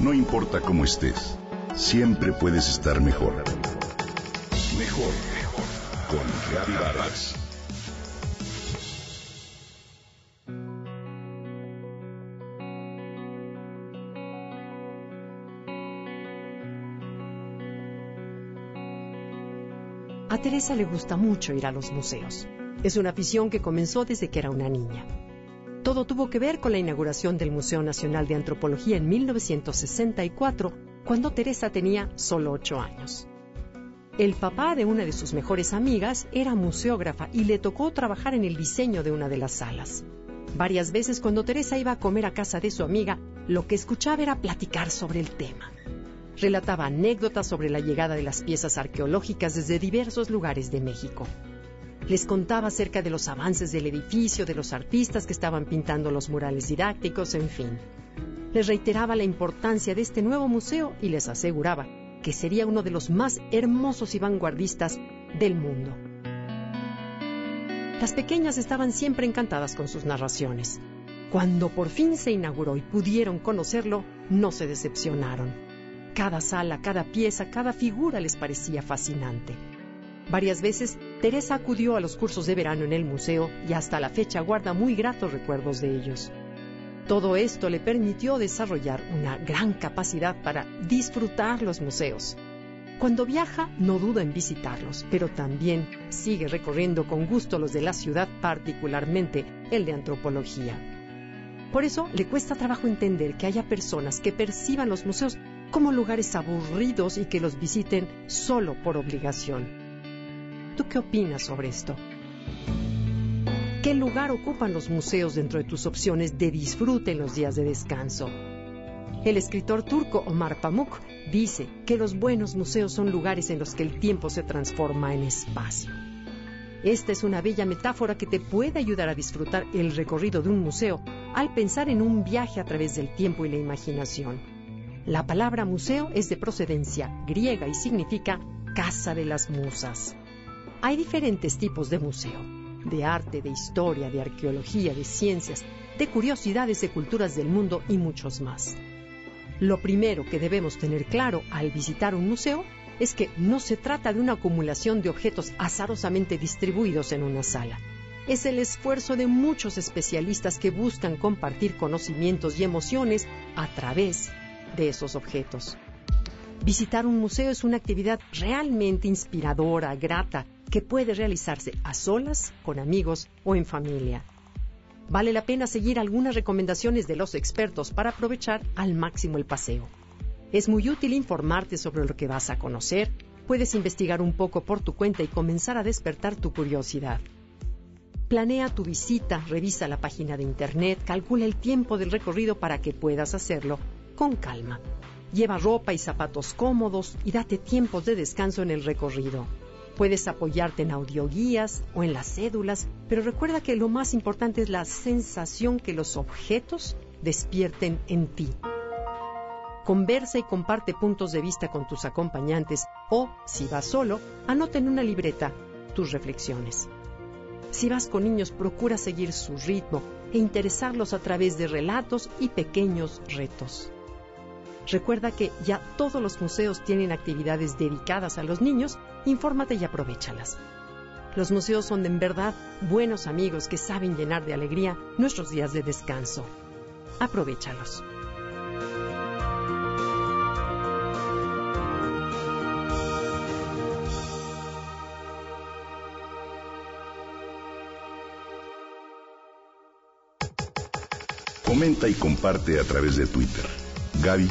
No importa cómo estés, siempre puedes estar mejor. Mejor, mejor. Con Vargas. A Teresa le gusta mucho ir a los museos. Es una afición que comenzó desde que era una niña. Todo tuvo que ver con la inauguración del Museo Nacional de Antropología en 1964, cuando Teresa tenía solo ocho años. El papá de una de sus mejores amigas era museógrafa y le tocó trabajar en el diseño de una de las salas. Varias veces cuando Teresa iba a comer a casa de su amiga, lo que escuchaba era platicar sobre el tema relataba anécdotas sobre la llegada de las piezas arqueológicas desde diversos lugares de México. Les contaba acerca de los avances del edificio, de los artistas que estaban pintando los murales didácticos, en fin. Les reiteraba la importancia de este nuevo museo y les aseguraba que sería uno de los más hermosos y vanguardistas del mundo. Las pequeñas estaban siempre encantadas con sus narraciones. Cuando por fin se inauguró y pudieron conocerlo, no se decepcionaron. Cada sala, cada pieza, cada figura les parecía fascinante. Varias veces, Teresa acudió a los cursos de verano en el museo y hasta la fecha guarda muy gratos recuerdos de ellos. Todo esto le permitió desarrollar una gran capacidad para disfrutar los museos. Cuando viaja, no duda en visitarlos, pero también sigue recorriendo con gusto los de la ciudad, particularmente el de antropología. Por eso le cuesta trabajo entender que haya personas que perciban los museos como lugares aburridos y que los visiten solo por obligación. ¿Tú qué opinas sobre esto? ¿Qué lugar ocupan los museos dentro de tus opciones de disfrute en los días de descanso? El escritor turco Omar Pamuk dice que los buenos museos son lugares en los que el tiempo se transforma en espacio. Esta es una bella metáfora que te puede ayudar a disfrutar el recorrido de un museo al pensar en un viaje a través del tiempo y la imaginación. La palabra museo es de procedencia griega y significa casa de las musas. Hay diferentes tipos de museo, de arte, de historia, de arqueología, de ciencias, de curiosidades de culturas del mundo y muchos más. Lo primero que debemos tener claro al visitar un museo es que no se trata de una acumulación de objetos azarosamente distribuidos en una sala. Es el esfuerzo de muchos especialistas que buscan compartir conocimientos y emociones a través de esos objetos. Visitar un museo es una actividad realmente inspiradora, grata, que puede realizarse a solas, con amigos o en familia. Vale la pena seguir algunas recomendaciones de los expertos para aprovechar al máximo el paseo. Es muy útil informarte sobre lo que vas a conocer, puedes investigar un poco por tu cuenta y comenzar a despertar tu curiosidad. Planea tu visita, revisa la página de internet, calcula el tiempo del recorrido para que puedas hacerlo con calma. Lleva ropa y zapatos cómodos y date tiempos de descanso en el recorrido. Puedes apoyarte en audioguías o en las cédulas, pero recuerda que lo más importante es la sensación que los objetos despierten en ti. Conversa y comparte puntos de vista con tus acompañantes o, si vas solo, anota en una libreta tus reflexiones. Si vas con niños, procura seguir su ritmo e interesarlos a través de relatos y pequeños retos. Recuerda que ya todos los museos tienen actividades dedicadas a los niños, infórmate y aprovechalas. Los museos son en verdad buenos amigos que saben llenar de alegría nuestros días de descanso. Aprovechalos. Comenta y comparte a través de Twitter. Gaby